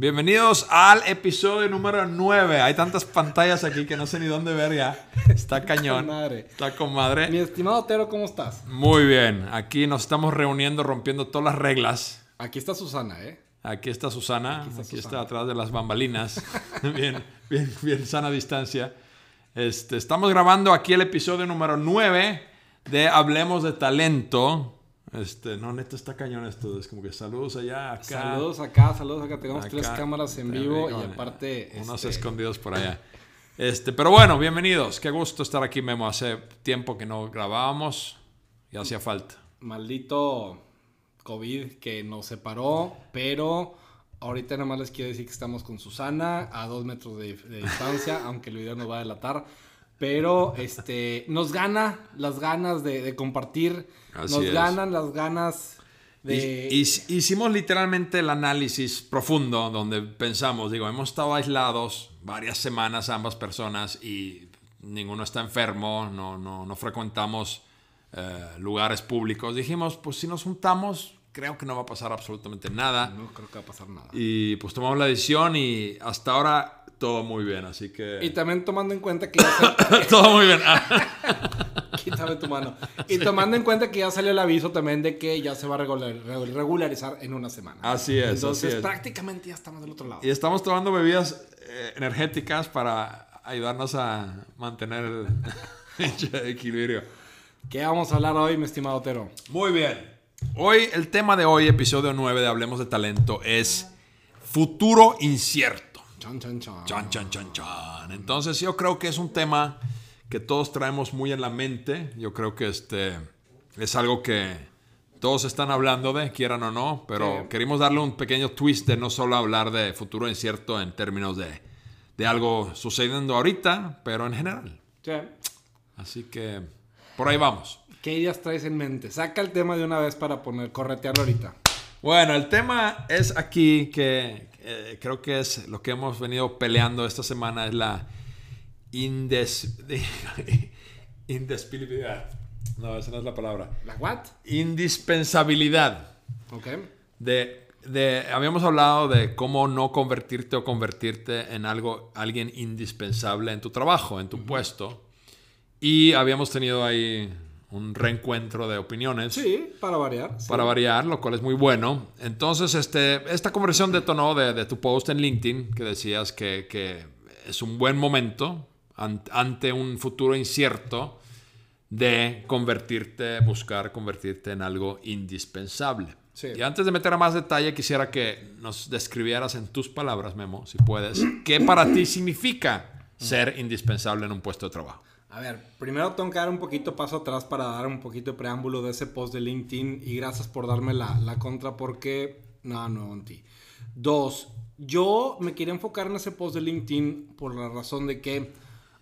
Bienvenidos al episodio número 9. Hay tantas pantallas aquí que no sé ni dónde ver ya. Está cañón. madre. Está con madre. Mi estimado Otero, ¿cómo estás? Muy bien, aquí nos estamos reuniendo, rompiendo todas las reglas. Aquí está Susana, ¿eh? Aquí está Susana, aquí está está, Susana. atrás de las bambalinas. bien, bien, bien sana distancia. Este, estamos grabando aquí el episodio número 9 de Hablemos de Talento. Este, no, neta está cañón esto. Es como que saludos allá, acá. Saludos acá, saludos acá. Tenemos acá. tres cámaras en vivo digo, y aparte. Unos este, escondidos por allá. Este, pero bueno, bienvenidos. Qué gusto estar aquí, Memo. Hace tiempo que no grabábamos y hacía falta. Maldito COVID que nos separó, pero ahorita nada más les quiero decir que estamos con Susana a dos metros de, de distancia, aunque el video nos va a delatar. Pero este, nos gana las ganas de, de compartir, Así nos es. ganan las ganas de... Hicimos literalmente el análisis profundo donde pensamos, digo, hemos estado aislados varias semanas ambas personas y ninguno está enfermo, no, no, no frecuentamos eh, lugares públicos. Dijimos, pues si nos juntamos, creo que no va a pasar absolutamente nada. No creo que va a pasar nada. Y pues tomamos la decisión y hasta ahora todo muy bien, así que... Y también tomando en cuenta que ya todo muy bien. Quítame tu mano. Y tomando en cuenta que ya salió el aviso también de que ya se va a regular- regu- regularizar en una semana. Así es, Entonces así es. prácticamente ya estamos del otro lado. y estamos tomando bebidas eh, energéticas para ayudarnos a mantener el equilibrio. ¿Qué vamos a hablar hoy, mi estimado Otero? Muy bien. Hoy, el tema de hoy, episodio 9 de Hablemos de Talento, es futuro incierto. Chan, chan, chan. Chan, chan, chan, chan. Entonces, yo creo que es un tema que todos traemos muy en la mente. Yo creo que este es algo que todos están hablando de, quieran o no, pero Sí. queremos darle un pequeño twist de no solo hablar de futuro incierto en términos de, de algo sucediendo ahorita, pero en general. Sí. Así que por ahí vamos. ¿Qué ideas traes en mente? Saca el tema de una vez para poner, corretearlo ahorita. Bueno, el tema es aquí que eh, creo que es lo que hemos venido peleando esta semana, es la indes... indesponibilidad. No, esa no es la palabra. ¿La what? Indispensabilidad. Ok. De, de- habíamos hablado de cómo no convertirte o convertirte en algo, alguien indispensable en tu trabajo, en tu puesto. Y habíamos tenido ahí un reencuentro de opiniones Sí, para variar. sí. para variar, lo cual es muy bueno. Entonces, este, esta conversación detonó de, de tu post en LinkedIn que decías que, que es un buen momento an- ante un futuro incierto de convertirte, buscar convertirte en algo indispensable. Sí. Y antes de meter a más detalle, quisiera que nos describieras en tus palabras, Memo, si puedes, qué para ti significa ser indispensable en un puesto de trabajo. A ver, primero tengo que dar un poquito paso atrás para dar un poquito de preámbulo de ese post de LinkedIn y gracias por darme la, la contra porque nada nuevo en ti. Dos, yo me quería enfocar en ese post de LinkedIn por la razón de que,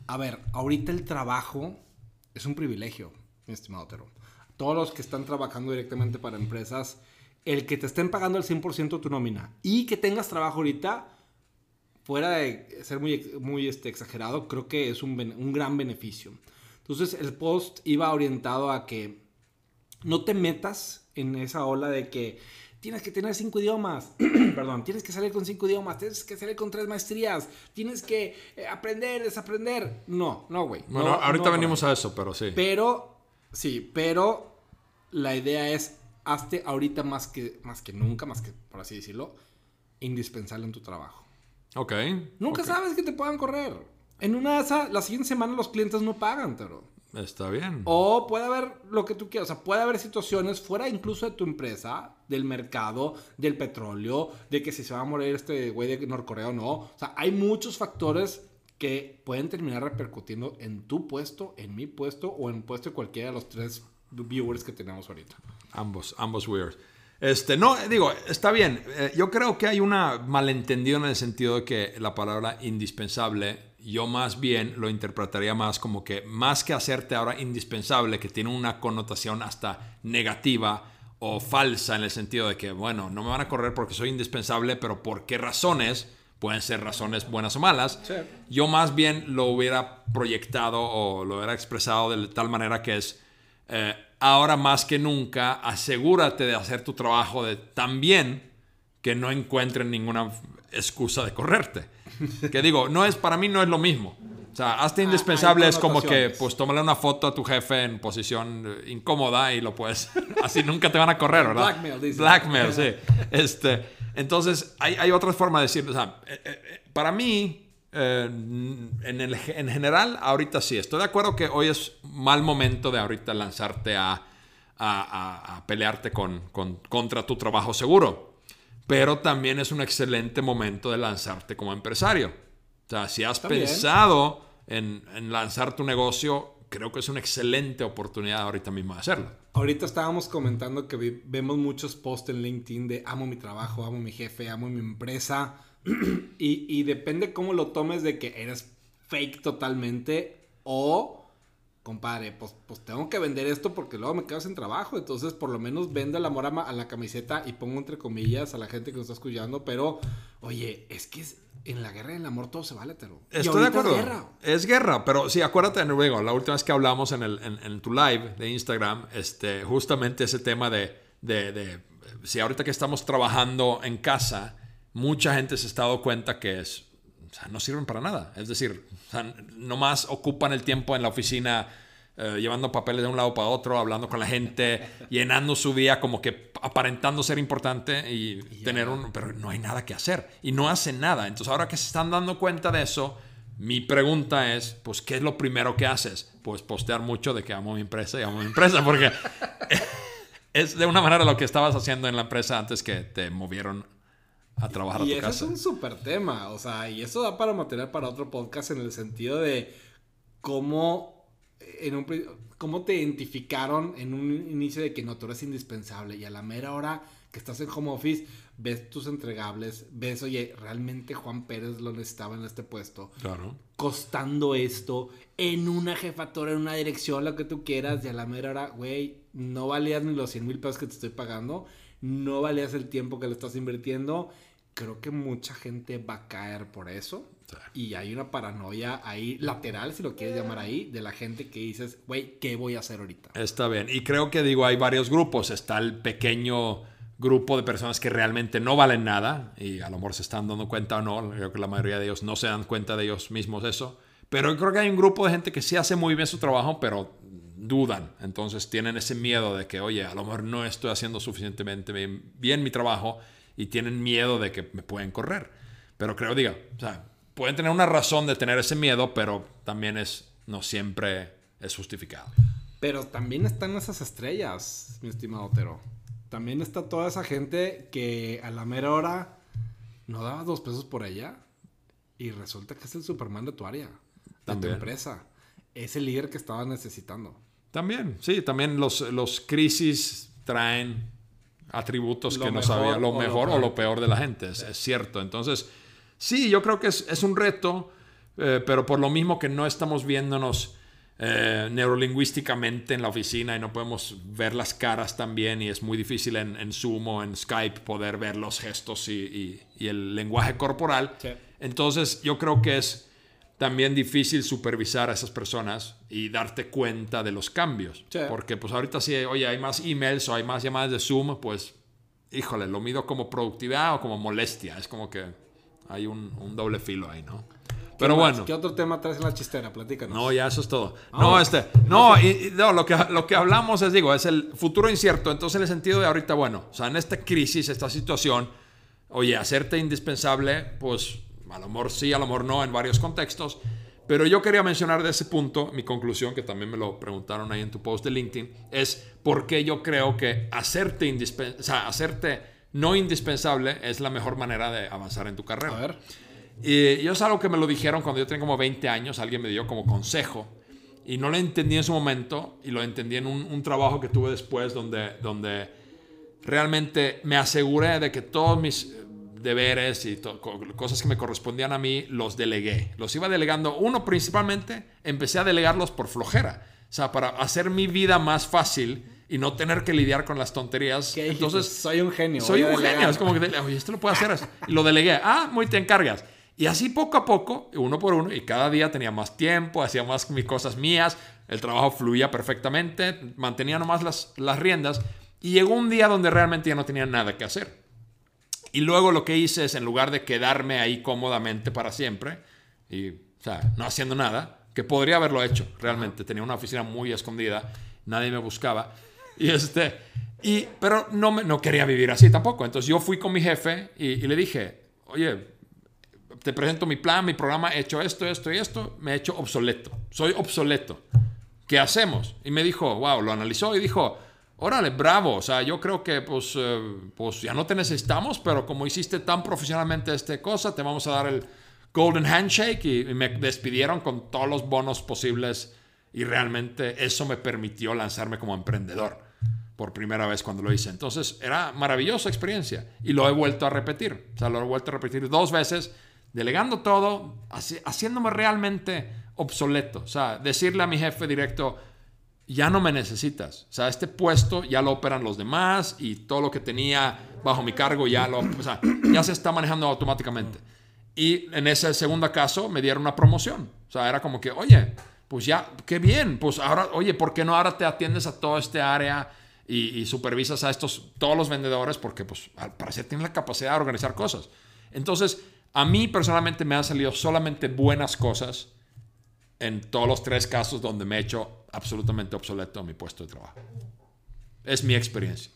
a ver, ahorita el trabajo es un privilegio, mi estimado Otero. Todos los que están trabajando directamente para empresas, el que te estén pagando el 100% tu nómina y que tengas trabajo ahorita, fuera de ser muy, muy este, exagerado, creo que es un, un gran beneficio. Entonces el post iba orientado a que no te metas en esa ola de que tienes que tener cinco idiomas, perdón, tienes que salir con cinco idiomas, tienes que salir con tres maestrías, tienes que eh, aprender, desaprender. No, no, güey. Bueno, no, ahorita no, venimos a eso, pero sí. pero, sí, pero la idea es, hazte ahorita más que, más que nunca, más que, por así decirlo, indispensable en tu trabajo. Ok. Nunca sabes que te puedan correr. En una esas, la siguiente semana los clientes no pagan, pero. Está bien. O puede haber lo que tú quieras. O sea, puede haber situaciones fuera incluso de tu empresa, del mercado, del petróleo, de que si se va a morir este güey de Norcorea o no. O sea, hay muchos factores que pueden terminar repercutiendo en tu puesto, en mi puesto o en el puesto de cualquiera de los tres viewers que tenemos ahorita. Ambos, ambos weird. Este, no, digo, está bien. Eh, yo creo que hay una malentendido en el sentido de que la palabra indispensable, yo más bien lo interpretaría más como que más que hacerte ahora indispensable, que tiene una connotación hasta negativa o falsa en el sentido de que, bueno, no me van a correr porque soy indispensable, pero ¿por qué razones? Pueden ser razones buenas o malas. Sí. Yo más bien lo hubiera proyectado o lo hubiera expresado de tal manera que es, eh, ahora más que nunca, asegúrate de hacer tu trabajo de tan bien que no encuentren ninguna excusa de correrte. Que digo, no es, para mí no es lo mismo. O sea, hazte indispensable es como que, pues, tómale una foto a tu jefe en posición eh, incómoda y lo puedes, así nunca te van a correr, ¿verdad? Blackmail, dice. Blackmail, sí. Este, entonces, hay, hay otras formas de decirlo. O sea, eh, eh, para mí, eh, en, el- en general, ahorita sí. Estoy de acuerdo que hoy es mal momento de ahorita lanzarte a, a- a- a pelearte con, con- contra tu trabajo seguro. Pero también es un excelente momento de lanzarte como empresario. O sea, si has También. pensado en, en lanzar tu negocio, creo que es una excelente oportunidad ahorita mismo de hacerlo. Ahorita estábamos comentando que vemos muchos posts en LinkedIn de amo mi trabajo, amo mi jefe, amo mi empresa. y, y depende cómo lo tomes de que eres fake totalmente o, compadre, pues, pues tengo que vender esto porque luego me quedo sin trabajo. Entonces, por lo menos vende el amor a, la camiseta y pongo entre comillas a la gente que nos está escuchando. Pero, oye, es que es- en la guerra y en el amor todo se vale, pero. Estoy de ahorita es acuerdo. guerra. Es guerra, pero sí, acuérdate, luego, la última vez que hablamos en, el, en, en tu live de Instagram, este, justamente ese tema de, de, de- si ahorita que estamos trabajando en casa, mucha gente se ha dado cuenta que es, o sea, no sirven para nada. Es decir, o sea, nomás ocupan el tiempo en la oficina eh, llevando papeles de un lado para otro, hablando con la gente, llenando su día como que aparentando ser importante y, tener un... Pero no hay nada que hacer y no hacen nada. Entonces ahora que se están dando cuenta de eso, mi pregunta es, pues, ¿qué es lo primero que haces? Pues postear mucho de que amo mi empresa y amo mi empresa, porque es de una manera lo que estabas haciendo en la empresa antes que te movieron a trabajar a Y tu ese casa. es un súper tema, o sea, y eso da para material para otro podcast en el sentido de cómo, en un, cómo te identificaron en un inicio de que no, tú eres indispensable y a la mera hora que estás en home office, ves tus entregables, ves, oye, realmente Juan Pérez lo necesitaba en este puesto, Claro. costando esto, en una jefatura, en una dirección, lo que tú quieras, y a la mera hora, güey, no valías ni los 100 mil pesos que te estoy pagando, no valías el tiempo que le estás invirtiendo. Creo que mucha gente va a caer por eso. Sí. Y hay una paranoia ahí, lateral, si lo quieres llamar ahí, de la gente que dices, güey, ¿qué voy a hacer ahorita? Está bien. Y creo que digo, hay varios grupos. Está el pequeño grupo de personas que realmente no valen nada y a lo mejor se están dando cuenta o no. Creo que la mayoría de ellos no se dan cuenta de ellos mismos eso. Pero yo creo que hay un grupo de gente que sí hace muy bien su trabajo, pero dudan. Entonces tienen ese miedo de que, oye, a lo mejor no estoy haciendo suficientemente bien, bien mi trabajo y tienen miedo de que me pueden correr. Pero creo, diga, o sea, pueden tener una razón de tener ese miedo, pero también es, no siempre es justificado. Pero también están esas estrellas, mi estimado Otero. También está toda esa gente que a la mera hora no daba dos pesos por ella y resulta que es el Superman de tu área, de tu empresa. Es el líder que estabas necesitando. También, sí, también los, los crisis traen atributos Lo que no sabía, lo o lo mejor o lo peor de la gente, es, es cierto. Entonces, sí, yo creo que es, es un reto, eh, pero por lo mismo que no estamos viéndonos eh, neurolingüísticamente en la oficina y no podemos ver las caras también y es muy difícil en, en Zoom o en Skype poder ver los gestos y, y- y el lenguaje corporal. Sí. Entonces, yo creo que es también difícil supervisar a esas personas y darte cuenta de los cambios. Sí. Porque pues ahorita si, oye, hay más emails o hay más llamadas de Zoom, pues, híjole, lo mido como productividad o como molestia. Es como que hay un, un doble filo ahí, ¿no? Pero ¿Qué más? bueno. ¿Qué otro tema traes en la chistera? Platícanos. No, ya eso es todo. Ah, no, este, no, y no, lo que, lo que hablamos es, digo, es el futuro incierto. Entonces, en el sentido de ahorita, bueno, o sea, en esta crisis, esta situación, oye, hacerte indispensable, pues a lo mejor sí, a lo mejor no, en varios contextos. Pero yo quería mencionar de ese punto, mi conclusión, que también me lo preguntaron ahí en tu post de LinkedIn, es por qué yo creo que hacerte, o sea, hacerte no indispensable es la mejor manera de avanzar en tu carrera. A ver. Y yo es algo que me lo dijeron cuando yo tenía como 20 años, alguien me dio como consejo. Y no lo entendí en su momento y lo entendí en un, un trabajo que tuve después donde, donde realmente me aseguré de que todos mis deberes y cosas que me correspondían a mí los delegué. Los iba delegando. Uno principalmente, empecé a delegarlos por flojera. O sea, para hacer mi vida más fácil y no tener que lidiar con las tonterías. ¿Qué? Entonces, soy un genio. soy un delegar. genio. Es como que, oye, esto lo puedo hacer. Y lo delegué. Ah, muy te encargas. Y así poco a poco, uno por uno, y cada día tenía más tiempo, hacía más mis cosas mías, el trabajo fluía perfectamente, mantenía nomás las, las riendas. Y llegó un día donde realmente ya no tenía nada que hacer. Y luego lo que hice es, en lugar de quedarme ahí cómodamente para siempre, y, o sea, no haciendo nada, que podría haberlo hecho realmente, tenía una oficina muy escondida, nadie me buscaba, y este, y, pero no, me, no quería vivir así tampoco. Entonces yo fui con mi jefe y, y le dije, oye, te presento mi plan, mi programa, he hecho esto, esto y esto, me he hecho obsoleto, soy obsoleto. ¿Qué hacemos? Y me dijo, wow, lo analizó y dijo, órale, bravo, o sea, yo creo que pues, eh, pues ya no te necesitamos, pero como hiciste tan profesionalmente esta cosa, te vamos a dar el Golden Handshake y, y me despidieron con todos los bonos posibles y realmente eso me permitió lanzarme como emprendedor por primera vez cuando lo hice. Entonces era maravillosa experiencia y lo he vuelto a repetir. O sea, lo he vuelto a repetir dos veces, delegando todo, haci- haciéndome realmente obsoleto. O sea, decirle a mi jefe directo, ya no me necesitas. O sea, este puesto ya lo operan los demás y todo lo que tenía bajo mi cargo ya lo, o sea, ya se está manejando automáticamente. Y en ese segundo caso me dieron una promoción. O sea, era como que, oye, pues ya, qué bien, pues ahora, oye, ¿por qué no ahora te atiendes a toda este área y, y supervisas a estos, todos los vendedores? Porque, pues, al parecer tienes la capacidad de organizar cosas. Entonces, a mí personalmente me han salido solamente buenas cosas en todos los tres casos donde me he hecho absolutamente obsoleto en mi puesto de trabajo. Es mi experiencia.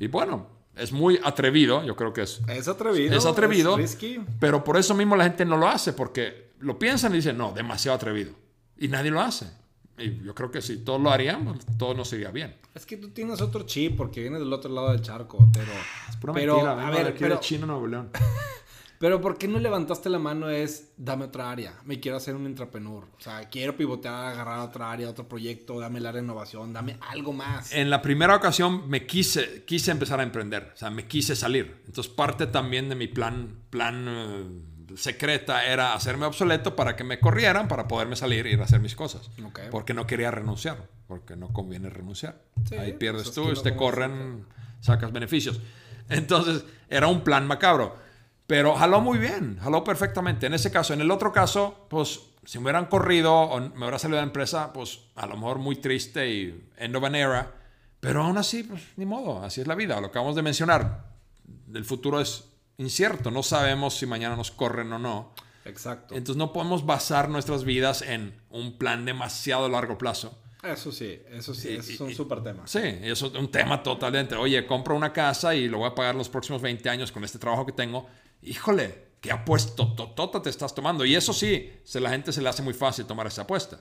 Y bueno, es muy atrevido, yo creo que es, Es atrevido. es atrevido, risky. pero por eso mismo la gente no lo hace, porque lo piensan y dicen, no, demasiado atrevido. Y nadie lo hace. Y yo creo que si todos lo haríamos, todo nos iría bien. Es que tú tienes otro chip porque vienes del otro lado del charco, pero... Pura pero, mentira, a ver, pero, de Chino, Nuevo León. pero ¿por qué no levantaste la mano es, dame otra área, me quiero hacer un intrapreneur? O sea, quiero pivotear, agarrar otra área, otro proyecto, dame la renovación, dame algo más. En la primera ocasión me quise, quise empezar a emprender, o sea, me quise salir. Entonces parte también de mi plan, plan eh, secreta era hacerme obsoleto para que me corrieran, para poderme salir y ir a hacer mis cosas. Ok. Porque no quería renunciar, porque no conviene renunciar. Sí, Ahí pierdes pues es tú, te no corren, sacas beneficios. Entonces era un plan macabro. Pero jaló muy bien, jaló perfectamente. En ese caso, en el otro caso, pues si me hubieran corrido o me hubiera salido de la empresa, pues a lo mejor muy triste y end of an era. Pero aún así, pues ni modo, así es la vida. Lo acabamos de mencionar, el futuro es incierto. No sabemos si mañana nos corren o no. Exacto. Entonces no podemos basar nuestras vidas en un plan demasiado largo plazo. Eso sí, eso sí, eso es un súper tema. Sí, eso es un tema totalmente. Oye, compro una casa y lo voy a pagar los próximos 20 años con este trabajo que tengo. Híjole, qué apuesto totota te estás tomando. Y eso sí, se, la gente se le hace muy fácil tomar esa apuesta.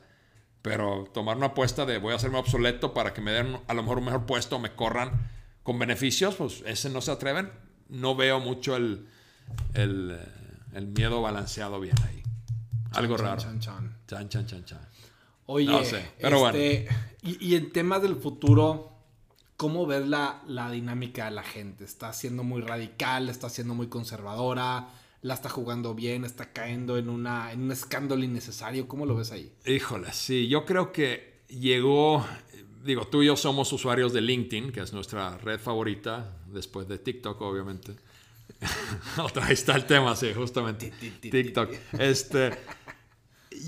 Pero tomar una apuesta de voy a hacerme obsoleto para que me den a lo mejor un mejor puesto o me corran con beneficios, pues ese no se atreven. No veo mucho el, el, eh, el miedo balanceado bien ahí. Algo Chan, raro. chan, chan. Chan, chan, chan. Oye, No sé, pero este, y, y en temas del futuro, ¿cómo ves la, la dinámica de la gente? ¿Está siendo muy radical? ¿Está siendo muy conservadora? ¿La está jugando bien? ¿Está cayendo en, una, en un escándalo innecesario? ¿Cómo lo ves ahí? Híjole, sí, yo creo que llegó, digo, tú y yo somos usuarios de LinkedIn, que es nuestra red favorita, después de TikTok, obviamente. Otra, ahí está el tema, sí, justamente. TikTok. Este,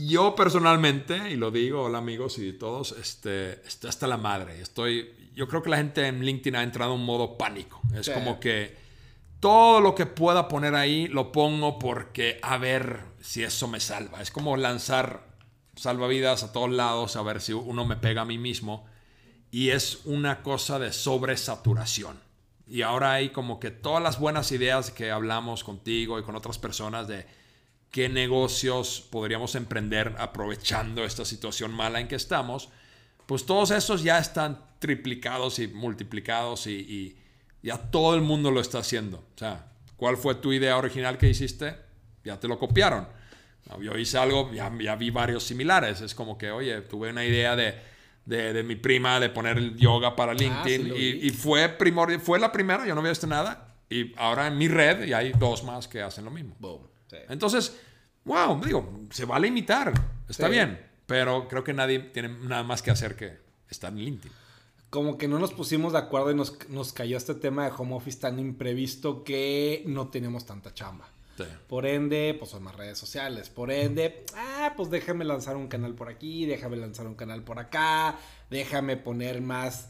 yo personalmente, y lo digo, hola amigos y todos, este, estoy hasta la madre. Estoy, yo creo que la gente en LinkedIn ha entrado en un modo pánico. Es Sí. como que todo lo que pueda poner ahí lo pongo porque a ver si eso me salva. Es como lanzar salvavidas a todos lados a ver si uno me pega a mí mismo. Y es una cosa de sobresaturación. Y ahora hay como que todas las buenas ideas que hablamos contigo y con otras personas de qué negocios podríamos emprender aprovechando esta situación mala en que estamos, pues todos esos ya están triplicados y multiplicados y, y ya todo el mundo lo está haciendo. O sea, ¿cuál fue tu idea original que hiciste? Ya te lo copiaron. Yo hice algo, ya, ya vi varios similares. Es como que, oye, tuve una idea de, de, de mi prima de poner el yoga para LinkedIn sí lo y, y fue, primordial, fue la primera, yo no había visto nada. Y ahora en mi red y hay dos más que hacen lo mismo. Boom. Sí. Entonces, wow, digo, se vale imitar, está Sí. bien, pero creo que nadie tiene nada más que hacer que estar en LinkedIn. Como que no nos pusimos de acuerdo y nos, nos cayó este tema de home office tan imprevisto que no tenemos tanta chamba. Sí. Por ende, pues son más redes sociales. Por ende, ah, pues déjame lanzar un canal por aquí, déjame lanzar un canal por acá, déjame poner más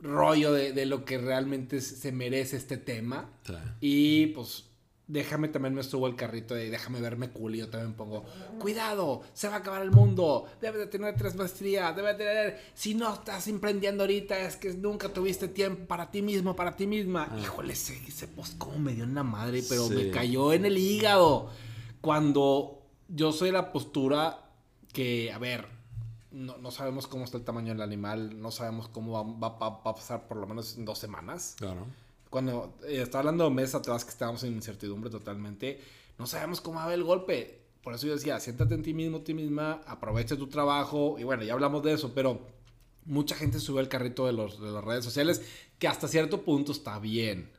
rollo de, de lo que realmente se merece este tema. Sí. Y pues déjame también me subo al carrito de déjame verme cool y yo también pongo, cuidado, se va a acabar el mundo, debes de tener tres maestrías, debes de tener, si no estás emprendiendo ahorita es que nunca tuviste tiempo para ti mismo, para ti misma. Híjole, ese, ese post como me dio en la madre, pero Sí. me cayó en el hígado. Cuando yo soy la postura que, a ver, no, no sabemos cómo está el tamaño del animal, no sabemos cómo va, va- va- va a pasar por lo menos en dos semanas Claro. Cuando eh, estaba hablando meses atrás que estábamos en incertidumbre totalmente, no sabemos cómo va el golpe. Por eso yo decía, siéntate en ti mismo, ti misma, aprovecha tu trabajo. Y bueno, ya hablamos de eso, pero mucha gente sube el carrito de, los, de las redes sociales, que hasta cierto punto está bien.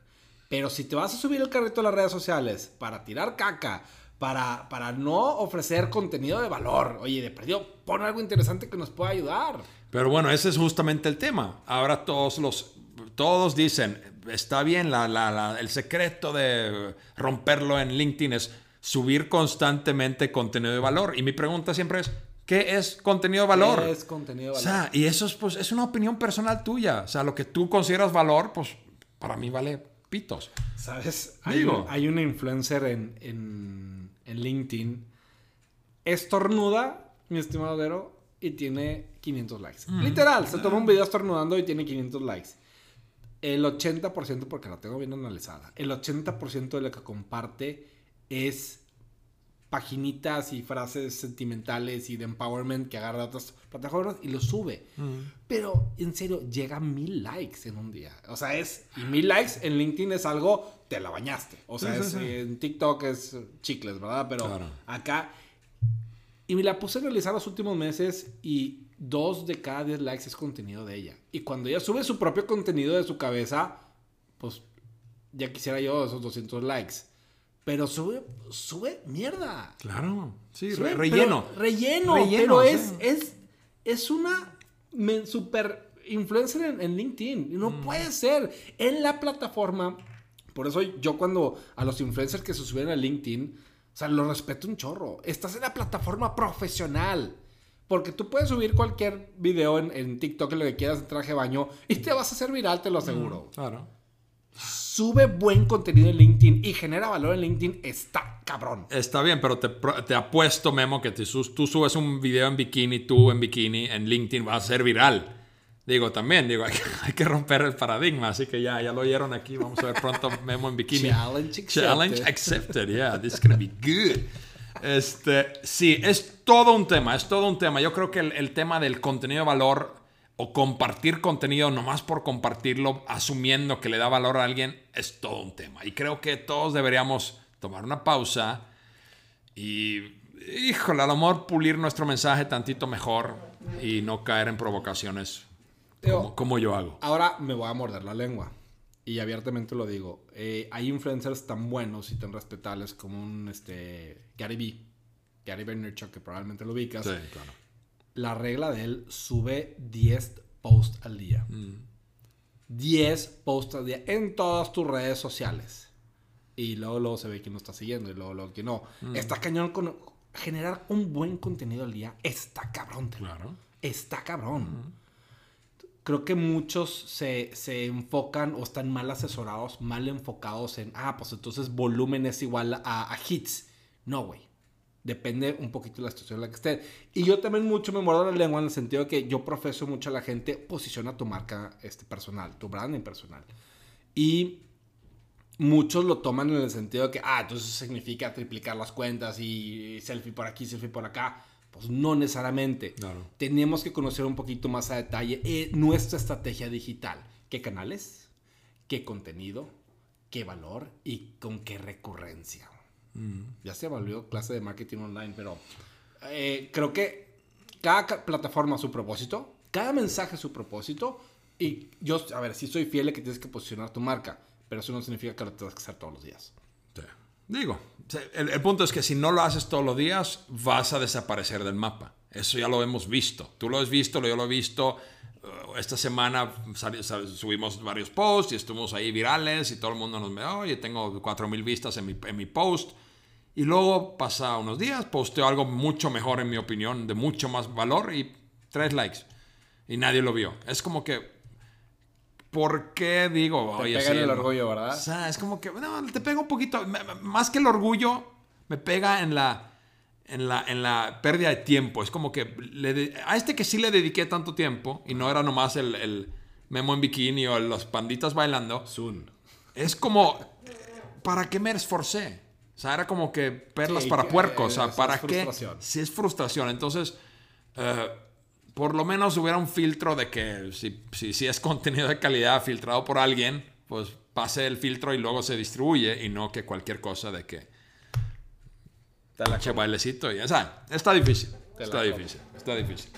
Pero si te vas a subir el carrito de las redes sociales para tirar caca, para, para no ofrecer contenido de valor, oye, de perdido, pon algo interesante que nos pueda ayudar. Pero bueno, ese es justamente el tema. Ahora todos los todos dicen, está bien, la, la- la- el secreto de romperlo en LinkedIn es subir constantemente contenido de valor. Y mi pregunta siempre es, ¿qué es contenido de valor? ¿Qué es contenido de O valor? sea, y eso es, pues, es una opinión personal tuya. O sea, lo que tú consideras valor, pues para mí vale pitos. ¿Sabes? Hay, Digo. un- hay una influencer en, en, en LinkedIn. Estornuda, mi estimado Dero, y tiene 500 likes. Literal, se toma un video estornudando y tiene 500 likes. El 80%, porque la tengo bien analizada, el 80% de lo que comparte es paginitas y frases sentimentales y de empowerment que agarra de otras plataformas y lo sube. Pero en serio, llega a mil likes en un día. O sea, es. Y mil likes en LinkedIn es algo, te la bañaste. O sea, Sí, sí, es, sí. en TikTok es chicles, ¿verdad? Pero Claro. acá. Y me la puse a analizar los últimos meses y dos de cada 10 likes es contenido de ella. Y cuando ella sube su propio contenido de su cabeza, pues ya quisiera yo esos 200 likes. Pero sube, sube mierda. Claro. Sí, Sube, re- relleno. pero- relleno. Relleno, pero sí. es, es, es una super influencer en, en LinkedIn. No Mm. puede ser. En la plataforma. Por eso yo cuando a los influencers que se suben a LinkedIn, o sea, los respeto un chorro. Estás en la plataforma profesional. Porque tú puedes subir cualquier video en, en TikTok, lo que quieras, en traje de baño, y te vas a hacer viral, te lo aseguro. Claro. Sube buen contenido en LinkedIn y genera valor en LinkedIn, está cabrón. Está bien, pero te, te apuesto, Memo, que te tú subes un video en bikini, tú en bikini, en LinkedIn, va a ser viral. Digo, también, digo, hay que, hay que romper el paradigma, así que ya, ya lo oyeron aquí, vamos a ver pronto Memo en bikini. Challenge accepted. Challenge accepted, yeah, this is gonna be good. Este, sí, es todo un tema, es todo un tema. Yo creo que el, el tema del contenido de valor o compartir contenido nomás por compartirlo, asumiendo que le da valor a alguien, es todo un tema. Y creo que todos deberíamos tomar una pausa y, híjole, a lo mejor pulir nuestro mensaje tantito mejor y no caer en provocaciones como yo hago. Ahora me voy a morder la lengua. Y abiertamente lo digo. Eh, hay influencers tan buenos y tan respetables como un este, Gary Vee. Gary Vaynerchuk, que probablemente lo ubicas. Sí, claro. La regla de él sube 10 posts al día. 10 posts al día en todas tus redes sociales. Y luego, luego se ve quién lo está siguiendo y luego, luego quién no. Está cañón con generar un buen contenido al día. Está cabrón. te Claro. Está cabrón. Creo que muchos se, se enfocan o están mal asesorados, mal enfocados en, ah, pues entonces volumen es igual a, a hits. No, güey. Depende un poquito de la situación en la que esté. Y yo también mucho me muerdo la lengua en el sentido de que yo profeso mucho a la gente, posiciona tu marca este, personal, tu branding personal. Y muchos lo toman en el sentido de que, ah, entonces significa triplicar las cuentas y selfie por aquí, selfie por acá. Pues no necesariamente. Claro. Tenemos que conocer un poquito más a detalle eh, nuestra estrategia digital. ¿Qué canales? ¿Qué contenido? ¿Qué valor? ¿Y con qué recurrencia? Ya se volvió clase de marketing online, pero eh, creo que cada ca- plataforma a su propósito, cada mensaje a su propósito. Y yo, a ver, sí soy fiel de que tienes que posicionar tu marca, pero eso no significa que lo tengas que hacer todos los días. Digo, el, punto es que si no lo haces todos los días, vas a desaparecer del mapa. Eso ya lo hemos visto. Tú lo has visto, yo lo he visto. Uh, Esta semana subimos varios posts y estuvimos ahí virales y todo el mundo nos ve, oye, tengo 4.000 vistas en mi, en mi post. Y luego pasa unos días, posteo algo mucho mejor en mi opinión, de mucho más valor y tres likes. Y nadie lo vio. Es como que ¿por qué digo? Te Oye, pega sí, el no. orgullo, O ¿verdad? sea, es como que, no, te pega un poquito, más que el orgullo, me pega en la, en la, en la pérdida de tiempo. Es como que le a este que sí le dediqué tanto tiempo, y no era nomás el, el memo en bikini o los panditas bailando, Zoom. es como, ¿para qué me esforcé? O sea, era como que perlas Sí, para puercos. O sea, ¿para qué? Si es frustración. Entonces, eh, por lo menos hubiera un filtro de que si, si, si es contenido de calidad filtrado por alguien, pues pase el filtro y luego se distribuye y no que cualquier cosa de que Te la che bailecito. Y, o sea, está difícil. Está difícil. Está difícil.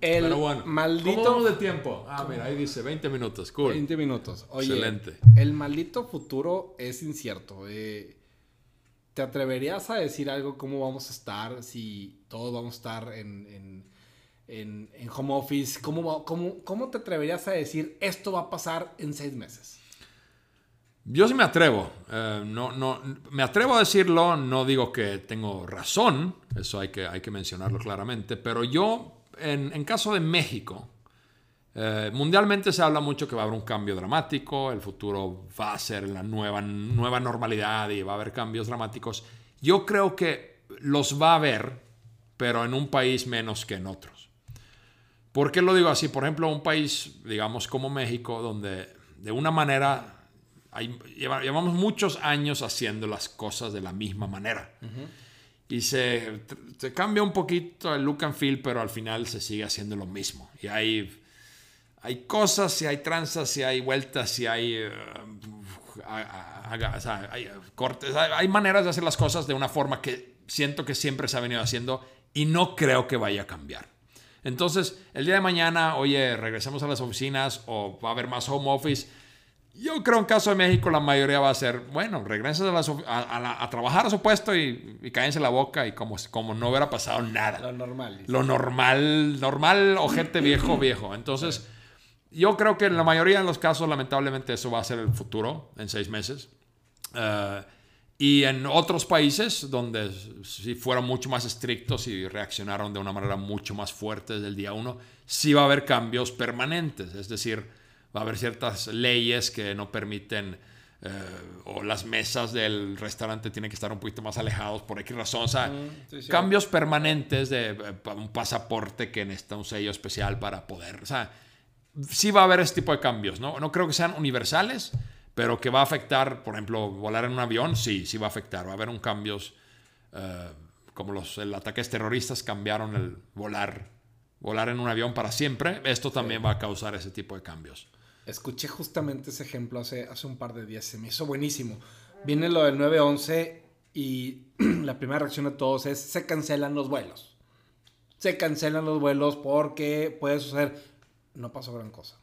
El Pero bueno. ¿Cómo maldito... vamos de tiempo? Ah, mira, ahí dice 20 minutos. Cool. 20 minutos. Oye, Excelente. el maldito futuro es incierto. eh. ¿Te atreverías a decir algo cómo vamos a estar si todos vamos a estar en, en, en- en home office? ¿Cómo, cómo, ¿Cómo te atreverías a decir esto va a pasar en seis meses? Yo sí me atrevo. eh, no, no, me atrevo a decirlo, no digo que tengo razón, eso hay que, hay que mencionarlo claramente, pero yo, en, en caso de México, eh, mundialmente se habla mucho que va a haber un cambio dramático, el futuro va a ser la nueva, nueva normalidad y va a haber cambios dramáticos. Yo creo que los va a haber, pero en un país menos que en otros. ¿Por qué lo digo así? Por ejemplo, un país, digamos, como México, donde de una manera hay- llevamos muchos años haciendo las cosas de la misma manera. Y se, se cambia un poquito el look and feel, pero al final se sigue haciendo lo mismo. Y hay, hay cosas, y hay tranzas, y hay vueltas, y hay, eh, a- a- a- o sea, hay, cortes. Hay, hay maneras de hacer las cosas de una forma que siento que siempre se ha venido haciendo y no creo que vaya a cambiar. Entonces, el día de mañana, oye, regresemos a las oficinas o va a haber más home office. Yo creo en caso de México la mayoría va a ser, bueno, regresen a, trabajar a su puesto y, y cállense la boca y como, como no hubiera pasado nada Lo normal. lo normal, normal, ojete viejo, viejo. Entonces, yo creo que en la mayoría de los casos, lamentablemente, eso va a ser el futuro en seis meses. Eh, y en otros países donde si fueron mucho más estrictos y reaccionaron de una manera mucho más fuerte desde el día uno, sí va a haber cambios permanentes. Es decir, va a haber ciertas leyes que no permiten eh, o las mesas del restaurante tienen que estar un poquito más alejados por X razón. O sea, sí, sí. cambios permanentes de eh, un pasaporte que necesita un sello especial para poder. O sea, sí va a haber este tipo de cambios, ¿no? No creo que sean universales, pero que va a afectar, por ejemplo, volar en un avión, sí, sí va a afectar. Va a haber un cambios eh, como los el ataques terroristas cambiaron el volar, volar en un avión para siempre. Esto también va a causar ese tipo de cambios. Escuché justamente ese ejemplo hace, hace un par de días. Se me hizo buenísimo. Viene lo del 911 y la primera reacción de todos es se cancelan los vuelos. Se cancelan los vuelos porque puede suceder. No pasó gran cosa.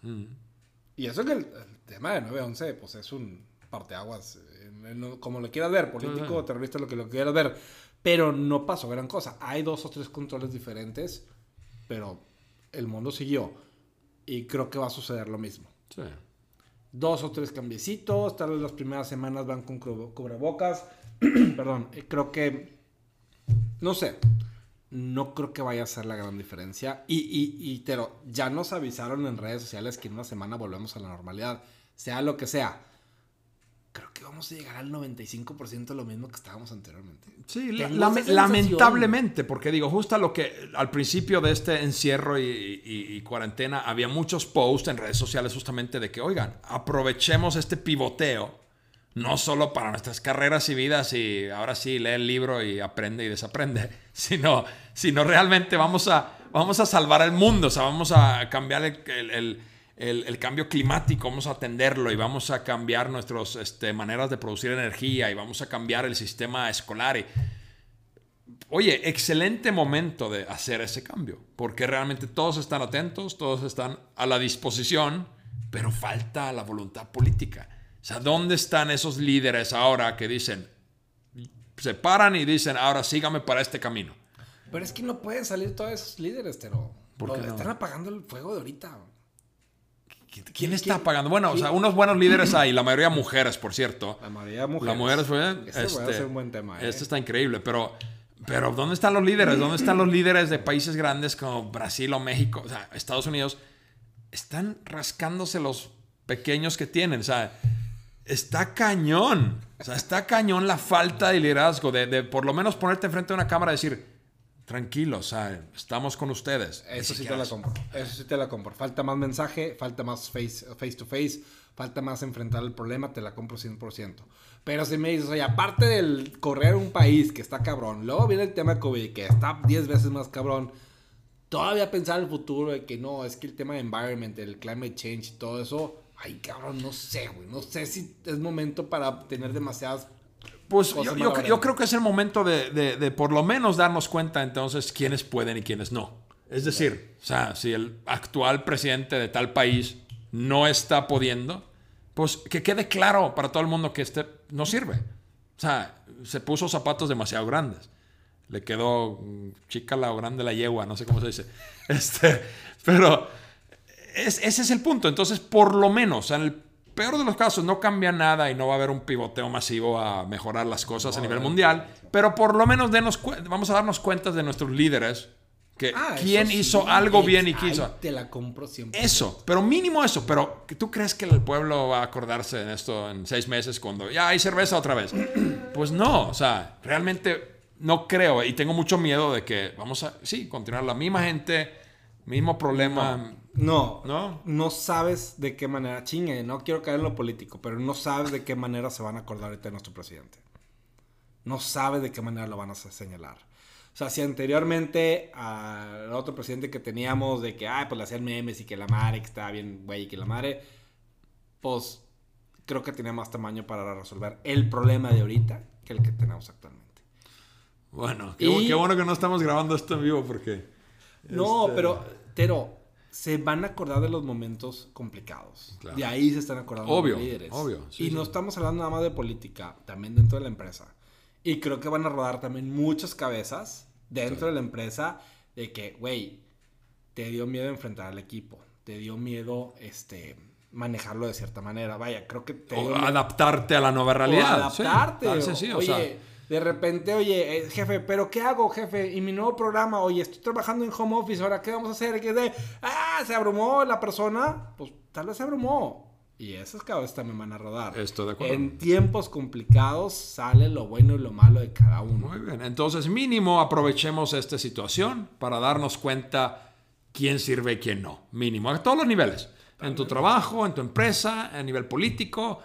Y eso que el, el tema de 911 pues es un parteaguas, eh, como lo quieras ver, político sí. o terrorista, lo que lo quieras ver. Pero no pasó gran cosa. Hay dos o tres controles diferentes, pero el mundo siguió. Y creo que va a suceder lo mismo Sí. dos o tres cambiecitos, tal vez las primeras semanas van con cubrebocas. Perdón, eh, creo que, no sé, no creo que vaya a ser la gran diferencia. Y, y, y pero ya nos avisaron en redes sociales que en una semana volvemos a la normalidad, sea lo que sea. Creo que vamos a llegar al 95% de lo mismo que estábamos anteriormente. Sí, la- lame- lamentablemente, porque digo, justo lo que al principio de este encierro y- y cuarentena había muchos posts en redes sociales justamente de que, oigan, aprovechemos este pivoteo, no solo para nuestras carreras y vidas y ahora sí lee el libro y aprende y desaprende, sino, sino realmente vamos a, vamos a salvar el mundo, o sea, vamos a cambiar el, el- el- cambio climático, vamos a atenderlo y vamos a cambiar nuestras este, maneras de producir energía y vamos a cambiar el sistema escolar. Oye, excelente momento de hacer ese cambio, porque realmente todos están atentos, todos están a la disposición, pero falta la voluntad política. O sea, ¿dónde están esos líderes ahora que dicen, se paran y dicen, ahora sígame para este camino? Pero es que no pueden salir todos esos líderes, pero ¿Por qué no? están apagando el fuego de ahorita. ¿Quién está pagando? Bueno, o sea, unos buenos líderes hay, la mayoría mujeres, por cierto. La mayoría mujeres. La mujer fue. Este, este, puede ser un buen tema. ¿eh? Este está increíble, pero, pero ¿dónde están los líderes? ¿Dónde están los líderes de países grandes como Brasil o México? O sea, Estados Unidos. Están rascándose los pequeños que tienen. O sea, está cañón. O sea, está cañón la falta de liderazgo, de, de por lo menos ponerte enfrente de una cámara y decir, tranquilo, o sea, estamos con ustedes. Eso sí te la compro. Eso sí te la compro. Falta más mensaje, falta más face, face to face, falta más enfrentar el problema, te la compro 100%. Pero si me dices, oye, aparte del correr un país que está cabrón, luego viene el tema de COVID que está 10 veces más cabrón, todavía pensar el futuro de que no, es que el tema de environment, el climate change y todo eso, ay cabrón, no sé, güey, no sé si es momento para tener demasiadas... Pues cosas yo, yo- yo creo que es el momento de, de- de por lo menos darnos cuenta entonces quiénes pueden y quiénes no. Es decir, o sea, si el actual presidente de tal país no está pudiendo, pues que quede claro para todo el mundo que este no sirve. O sea, se puso zapatos demasiado grandes. Le quedó mm, chica la o grande la yegua, no sé cómo se dice. Este, pero es- ese es el punto. Entonces, por lo menos, en el peor de los casos, no cambia nada y no va a haber un pivoteo masivo a mejorar las cosas a nivel mundial. Pero por lo menos denos vamos a darnos cuenta de nuestros líderes que Ah, quién sí, hizo algo bien y quién hizo. Te la compro siempre. Eso, pero mínimo eso. Pero ¿que ¿tú crees que el pueblo va a acordarse en esto en seis meses cuando ya hay cerveza otra vez? Pues no, o sea, realmente no creo y tengo mucho miedo de que vamos a, sí, continuar la misma gente, mismo problema. No, ¿No? no sabes de qué manera, chingue, no quiero caer en lo político, pero no sabes de qué manera se van a acordar ahorita de nuestro presidente. No sabes de qué manera lo van a señalar. O sea, si anteriormente al otro presidente que teníamos de que, ay, pues le hacían memes y que la madre, que estaba bien, güey, y que la madre, pues creo que tenía más tamaño para resolver el problema de ahorita que el que tenemos actualmente. Bueno, qué, Y- qué bueno que no estamos grabando esto en vivo porque... No, este, pero, pero se van a acordar de los momentos complicados. Claro. De ahí se están acordando Obvio, los líderes. obvio, sí, y sí. no estamos hablando nada más de política, también dentro de la empresa. Y creo que van a rodar también muchas cabezas dentro de la empresa de que, güey, te dio miedo enfrentar al equipo, te dio miedo este manejarlo de cierta manera. Vaya, creo que te o dio miedo- adaptarte a la nueva realidad. adaptarte. tal o- sencillo, o oye, sea, de repente, oye, eh, jefe, ¿pero qué hago, jefe? Y mi nuevo programa, oye, estoy trabajando en home office, ¿ahora qué vamos a hacer? ¿Qué de? Ah, se abrumó la persona. Pues tal vez se abrumó. Y esas cabezas también van a rodar. Estoy de acuerdo. En tiempos complicados sale lo bueno y lo malo de cada uno. Muy bien, entonces mínimo aprovechemos esta situación para darnos cuenta quién sirve y quién no. Mínimo, a todos los niveles. En tu trabajo, en tu empresa, a nivel político,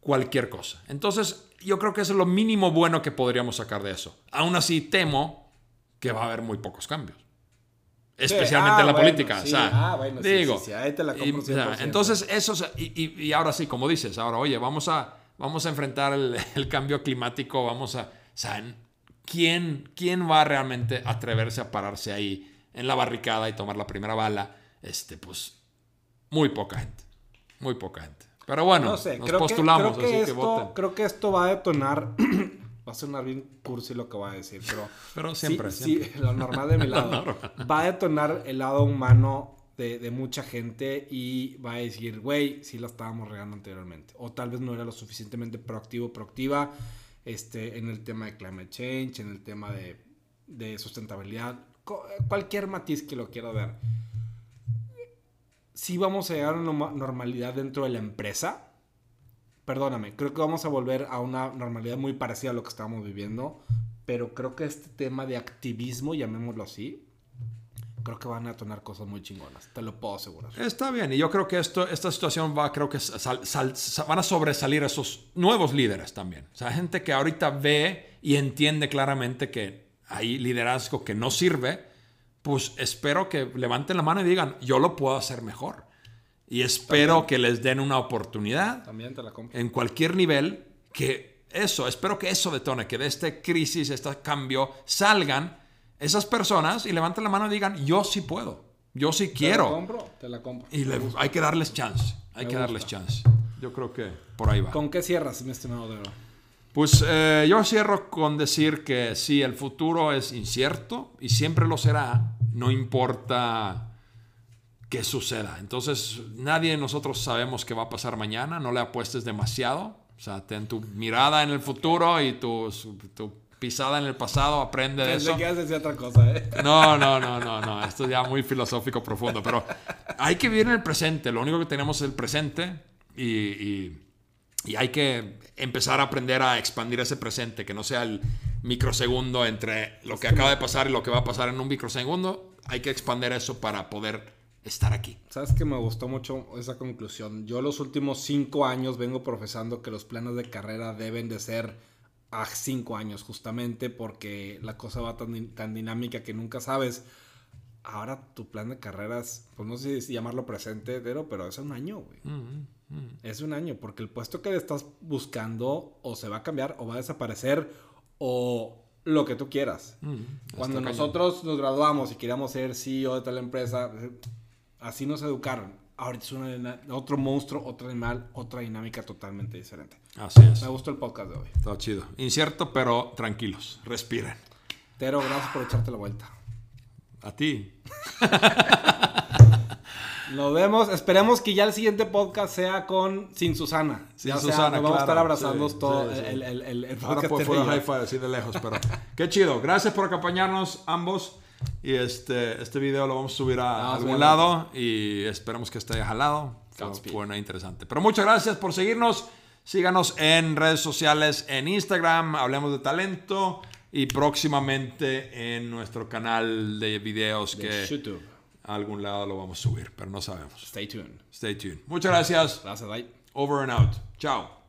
cualquier cosa. Entonces, yo creo que eso es lo mínimo bueno que podríamos sacar de eso. Aún así, temo que va a haber muy pocos cambios. Especialmente ah, en la bueno, política. sí, o sea, ah, bueno, sí, digo, sí, sí, ahí te la y, compro o sea, 100%. entonces, eso, es- y, y- y ahora sí, como dices, ahora, oye, vamos a, vamos a enfrentar el, el cambio climático, vamos a, o sea, ¿quién, ¿quién va a realmente atreverse a pararse ahí en la barricada y tomar la primera bala? Este, pues, muy poca gente, muy poca gente. Pero bueno, no sé, nos creo postulamos, que, creo que así que esto, voten. Creo que esto va a detonar. va a sonar bien cursi lo que voy a decir, pero. Pero sí- siempre, sí, siempre. lo normal de mi lado. va a detonar el lado humano de, de mucha gente y va a decir, güey, sí la estábamos regando anteriormente. O tal vez no era lo suficientemente proactivo, proactiva este, en el tema de climate change, en el tema de, de sustentabilidad, cualquier matiz que lo quiera ver. Sí vamos a llegar a una norma- normalidad dentro de la empresa. Perdóname, creo que vamos a volver a una normalidad muy parecida a lo que estábamos viviendo. Pero creo que este tema de activismo, llamémoslo así, creo que van a detonar cosas muy chingonas. Te lo puedo asegurar. Está bien, y yo creo que esto, esta situación va, creo que van a sobresalir esos nuevos líderes también. O sea, gente que ahorita ve y entiende claramente que hay liderazgo que no sirve, pues espero que levanten la mano y digan, yo lo puedo hacer mejor. Y espero que les den una oportunidad También te la compro. en cualquier nivel, que eso, espero que eso detone, que de esta crisis, este cambio, salgan esas personas y levanten la mano y digan, yo sí puedo, yo sí ¿Te la quiero. compro? Te la compro. Y le- hay que darles chance. Hay Me que darles chance. Yo creo que por ahí va. ¿Con qué cierras, mi estimado Dero? Pues eh, yo cierro con decir que sí, el futuro es incierto y siempre lo será, no importa qué suceda. Entonces, nadie de nosotros sabemos qué va a pasar mañana, no le apuestes demasiado. O sea, ten tu mirada en el futuro y tu, pisada en el pasado, aprende de eso. que otra cosa, ¿eh? No, no, no, no, no. Esto es ya muy filosófico profundo. Pero hay que vivir en el presente. Lo único que tenemos es el presente. y, y- y hay que empezar a aprender a expandir ese presente, que no sea el microsegundo entre lo que acaba de pasar y lo que va a pasar en un microsegundo. Hay que expandir eso para poder estar aquí. ¿Sabes que me gustó mucho esa conclusión? Yo los últimos cinco años vengo profesando que los planes de carrera deben de ser a cinco años, justamente porque la cosa va tan, tan dinámica que nunca sabes. Ahora tu plan de carreras, pues no sé si llamarlo presente, pero, pero es un año, güey. Es un año, porque el puesto que estás buscando o se va a cambiar o va a desaparecer o lo que tú quieras. Cuando cañón. nosotros nos graduamos y queríamos ser CEO de tal empresa, así nos educaron. Ahorita es una otro monstruo, otro animal, otra dinámica totalmente diferente. Así es. Me gustó el podcast de hoy. Está chido. Incierto, pero tranquilos. Respiren. Tero, gracias por echarte la vuelta. A ti. Nos vemos. Esperemos que ya el siguiente podcast sea con sin Susana. Sin Ya sea, Susana, nos vamos a estar claro. abrazando Sí, todo sí, sí. el, el, el, el Ahora podcast pues Tere y fuera hi-fi así de lejos, pero qué chido. Gracias por acompañarnos ambos. Y este, este video lo vamos a subir a Vamos a algún lado y esperamos que esté jalado. Fue, una interesante. Pero muchas gracias por seguirnos. Síganos en redes sociales, en Instagram, Hablemos de Talento y próximamente en nuestro canal de videos De que YouTube. A algún lado lo vamos a subir, pero no sabemos. Stay tuned. Stay tuned. Muchas gracias. Gracias, bye. Over and out. Chao.